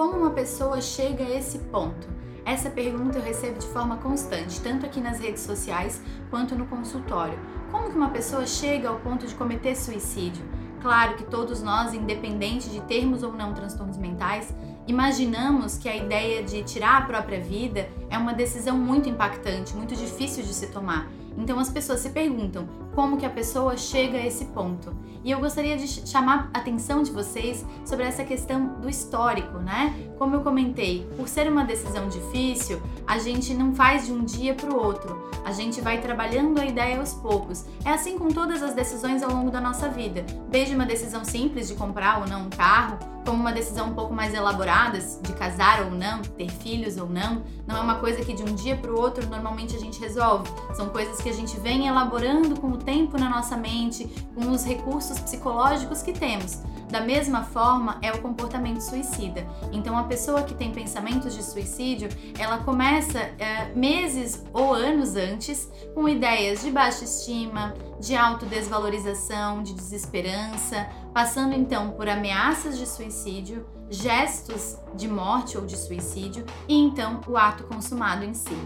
como uma pessoa chega a esse ponto? Essa pergunta eu recebo de forma constante, tanto aqui nas redes sociais quanto no consultório. Como que uma pessoa chega ao ponto de cometer suicídio? Claro que todos nós, independente de termos ou não transtornos mentais, imaginamos que a ideia de tirar a própria vida é uma decisão muito impactante, muito difícil de se tomar. Então as pessoas se perguntam como que a pessoa chega a esse ponto. E eu gostaria de chamar a atenção de vocês sobre essa questão do histórico, né? Como eu comentei, por ser uma decisão difícil, a gente não faz de um dia para o outro. A gente vai trabalhando a ideia aos poucos. É assim com todas as decisões ao longo da nossa vida. Desde uma decisão simples de comprar ou não um carro, como uma decisão um pouco mais elaborada de casar ou não, ter filhos ou não. Não é uma coisa que de um dia para o outro normalmente a gente resolve. São coisas que a gente vem elaborando com o tempo na nossa mente, com os recursos psicológicos que temos. Da mesma forma é o comportamento suicida. Então, a pessoa que tem pensamentos de suicídio, ela começa é, meses ou anos antes com ideias de baixa estima, de autodesvalorização, de desesperança, passando então por ameaças de suicídio, gestos de morte ou de suicídio e então o ato consumado em si.